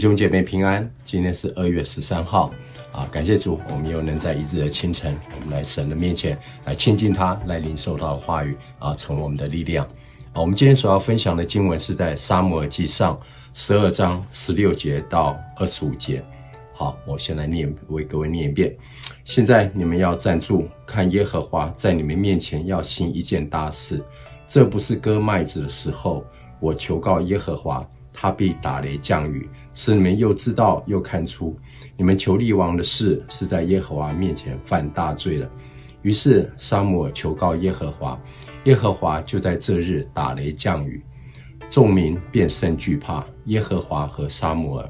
弟兄姐妹平安，今天是二月十三号啊！感谢主，我们又能在一日的清晨，我们来神的面前来亲近他，来领受他的话语啊，成为我们的力量啊！我们今天所要分享的经文是在撒母耳记上十二章十六节到二十五节。好，我先来念，为各位念一遍。现在你们要站住，看耶和华在你们面前要行一件大事，这不是割麦子的时候。我求告耶和华。他必打雷降雨，使你们又知道又看出，你们求立王的事是在耶和华面前犯大罪了。于是撒母耳求告耶和华，耶和华就在这日打雷降雨，众民便甚惧怕耶和华和撒母耳。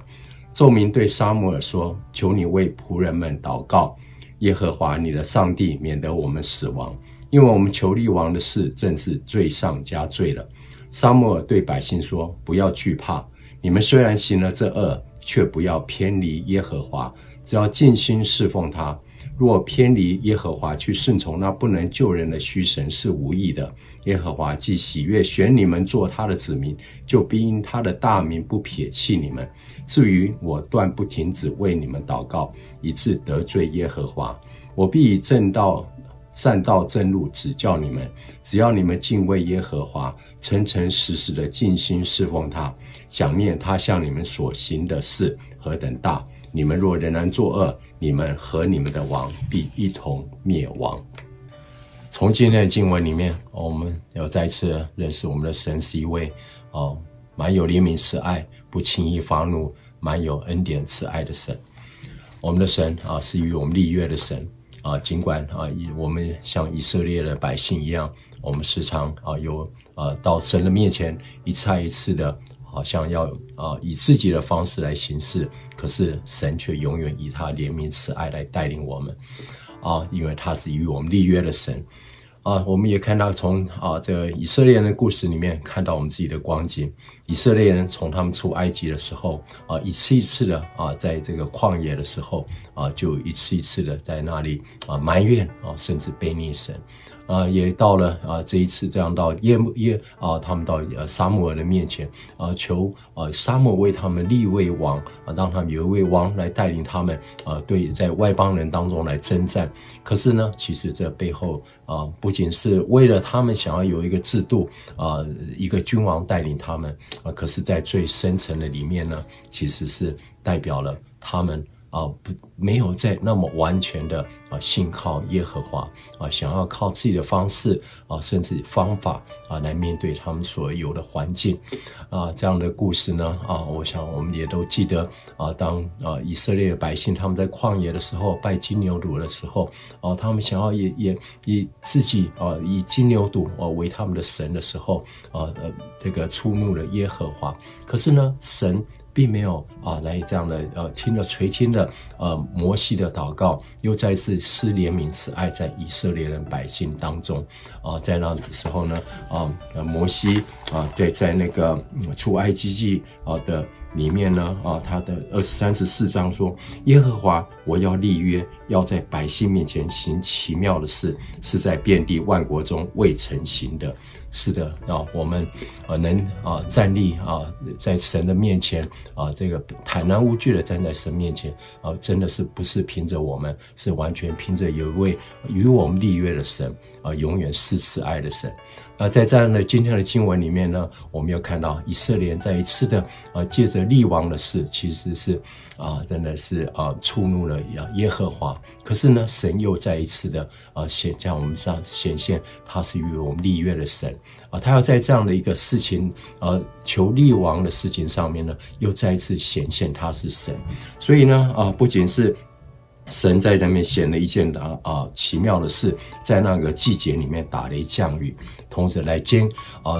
众民对撒母耳说：“求你为仆人们祷告，耶和华你的上帝免得我们死亡，因为我们求立王的事正是罪上加罪了。”撒母耳对百姓说：“不要惧怕，你们虽然行了这恶，却不要偏离耶和华，只要尽心侍奉他。若偏离耶和华，去顺从那不能救人的虚神，是无益的。耶和华既喜悦选你们做他的子民，就必因他的大名不撇弃你们。至于我，断不停止为你们祷告，以致得罪耶和华。我必以正道。”善道正路指教你们，只要你们敬畏耶和华，诚诚实实的尽心侍奉他，想念他向你们所行的事何等大。你们若仍然作恶，你们和你们的王必一同灭亡。从今天的经文里面，我们要再次认识我们的神是一位哦，满有怜悯慈爱，不轻易发怒，满有恩典慈爱的神。我们的神啊，是与我们立约的神。啊，尽管啊，以我们像以色列的百姓一样，我们时常啊有啊到神的面前一次一次的，好像要啊以自己的方式来行事，可是神却永远以他怜悯慈爱来带领我们，啊，因为他是与我们立约的神。啊，我们也看到从啊这个以色列人的故事里面看到我们自己的光景。以色列人从他们出埃及的时候啊，一次一次的啊，在这个旷野的时候啊，就一次一次的在那里啊埋怨啊，甚至悖逆神。啊，也到了啊，这一次这样到耶耶啊，他们到呃撒母耳的面前啊，求啊撒母为他们立位王啊，让他们有一位王来带领他们啊，对，在外邦人当中来征战。可是呢，其实这背后啊，不仅是为了他们想要有一个制度啊，一个君王带领他们啊，可是，在最深层的里面呢，其实是代表了他们。啊，不，没有在那么完全的啊信靠耶和华啊，想要靠自己的方式啊，甚至方法啊来面对他们所有的环境啊，这样的故事呢啊，我想我们也都记得啊，当啊以色列百姓他们在旷野的时候拜金牛犊的时候啊，他们想要也也以自己啊以金牛犊啊为他们的神的时候啊呃这个触怒了耶和华，可是呢神。并没有啊，来这样的呃，听了垂听的呃摩西的祷告，又再次施怜悯慈爱在以色列人百姓当中啊，在那时候呢啊，摩西啊，对，在那个出埃及记啊的。里面呢，啊，他的二十三十四章说：“耶和华，我要立约，要在百姓面前行奇妙的事，是在遍地万国中未曾行的。”是的，啊，我们啊能啊站立啊在神的面前啊，这个坦然无惧的站在神面前啊，真的是不是凭着我们，是完全凭着有一位与我们立约的神啊，永远施慈爱的神。那在这样的今天的经文里面呢，我们要看到以色列再一次的啊，借着立王的事，其实是啊，真的是啊触怒了耶和华。可是呢，神又再一次的啊显在我们上显现，他是与我们立约的神啊，他要在这样的一个事情啊求立王的事情上面呢，又再一次显现他是神。所以呢啊，不仅是。神在那边显了一件啊啊奇妙的事，在那个季节里面打雷降雨，同时来坚啊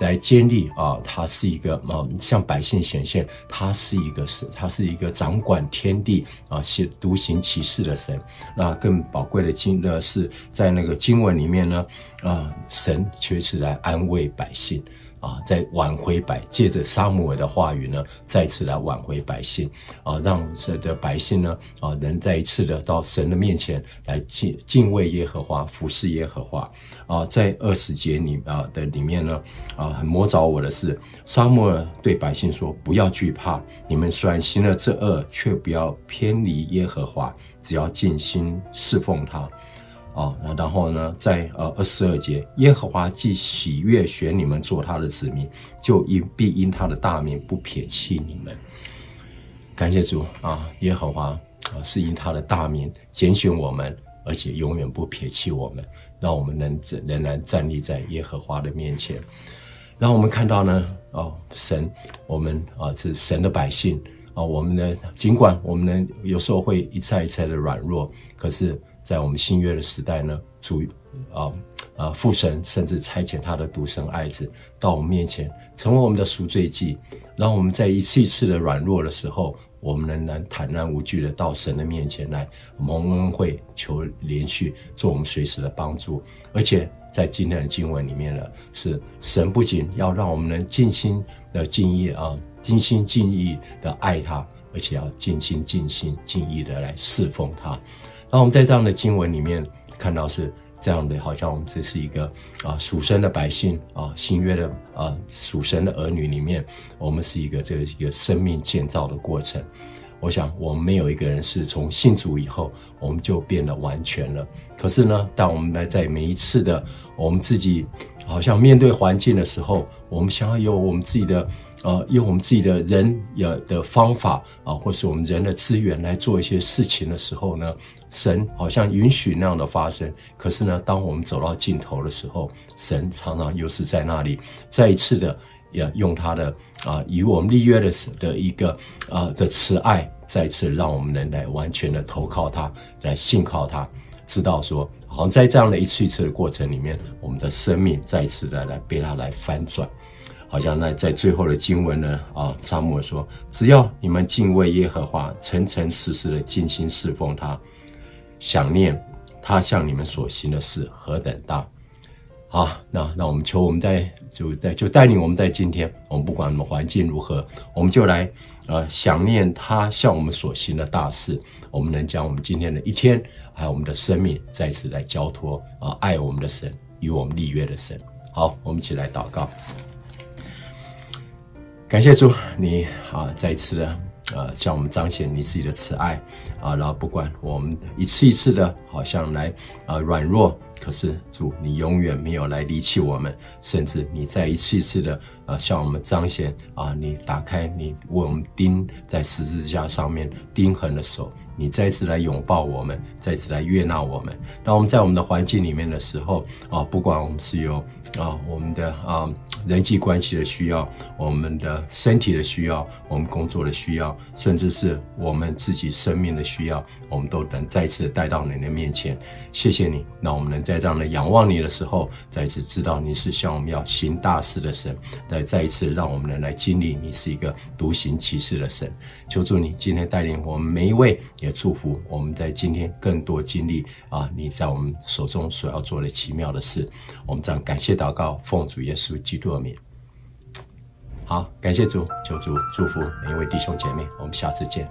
来坚立啊，他是一个啊向百姓显现，他是一个神，他是一个掌管天地啊写独行其事的神。那更宝贵的经的是在那个经文里面呢啊，神却是来安慰百姓。啊，在挽回百，借着撒母耳的话语呢，再次来挽回百姓啊，让这的百姓呢啊，能再一次的到神的面前来敬敬畏耶和华，服侍耶和华啊。在二十节里啊的里面呢啊，很摸着我的是，撒母耳对百姓说：不要惧怕，你们虽然行了这恶，却不要偏离耶和华，只要尽心侍奉他。啊，那然后呢，在呃二十二节，耶和华既喜悦选你们做他的子民，就因必因他的大名不撇弃你们。感谢主啊，耶和华啊是因他的大名拣选我们，而且永远不撇弃我们，让我们能仍然站立在耶和华的面前。然后我们看到呢，哦，神，我们啊是神的百姓啊，我们呢尽管我们呢有时候会一再一再的软弱，可是。在我们新约的时代呢，主啊啊父神甚至差遣他的独生爱子到我们面前，成为我们的赎罪祭，让我们在一次一次的软弱的时候，我们仍然坦然无惧的到神的面前来蒙恩惠，求连续，做我们随时的帮助。而且在今天的经文里面呢，是神不仅要让我们能尽心的敬意啊，尽心尽意的爱他，而且要尽心尽心尽意的来侍奉他。那我们在这样的经文里面看到是这样的，好像我们这是一个啊属神的百姓啊，新约的啊属神的儿女里面，我们是一个这个一个生命建造的过程。我想我们没有一个人是从信主以后我们就变得完全了。可是呢，当我们来在每一次的我们自己好像面对环境的时候，我们想要有我们自己的。呃，用我们自己的人有的方法啊，或是我们人的资源来做一些事情的时候呢，神好像允许那样的发生。可是呢，当我们走到尽头的时候，神常常又是在那里再一次的，也用他的啊，与我们立约的的一个啊的慈爱，再次让我们能来完全的投靠他，来信靠他，知道说，好像在这样的一次一次的过程里面，我们的生命再次的来被他来翻转。好像那在最后的经文呢啊，撒母耳说：“只要你们敬畏耶和华，诚诚实实的尽心侍奉他，想念他向你们所行的事何等大。”好，那那我们求我们在就在就带领我们在今天，我们不管我们环境如何，我们就来呃想念他向我们所行的大事。我们能将我们今天的一天，还有我们的生命，再次来交托啊，爱我们的神，与我们立约的神。好，我们一起来祷告。感谢主，你啊，再次的呃，向我们彰显你自己的慈爱啊，然后不管我们一次一次的，好像来啊软弱，可是主，你永远没有来离弃我们，甚至你再一次一次的呃，向我们彰显啊，你打开你为我们钉在十字架上面钉痕的手，你再次来拥抱我们，再次来悦纳我们。当我们在我们的环境里面的时候啊，不管我们是有啊，我们的啊。人际关系的需要，我们的身体的需要，我们工作的需要，甚至是我们自己生命的需要，我们都能再次带到你的面前。谢谢你，那我们能在这样的仰望你的时候，再次知道你是向我们要行大事的神，再再一次让我们能来经历你是一个独行其事的神。求主你今天带领我们每一位，也祝福我们在今天更多经历啊，你在我们手中所要做的奇妙的事。我们这样感谢祷告，奉主耶稣基督。好，感谢主，求主祝福每一位弟兄姐妹，我们下次见。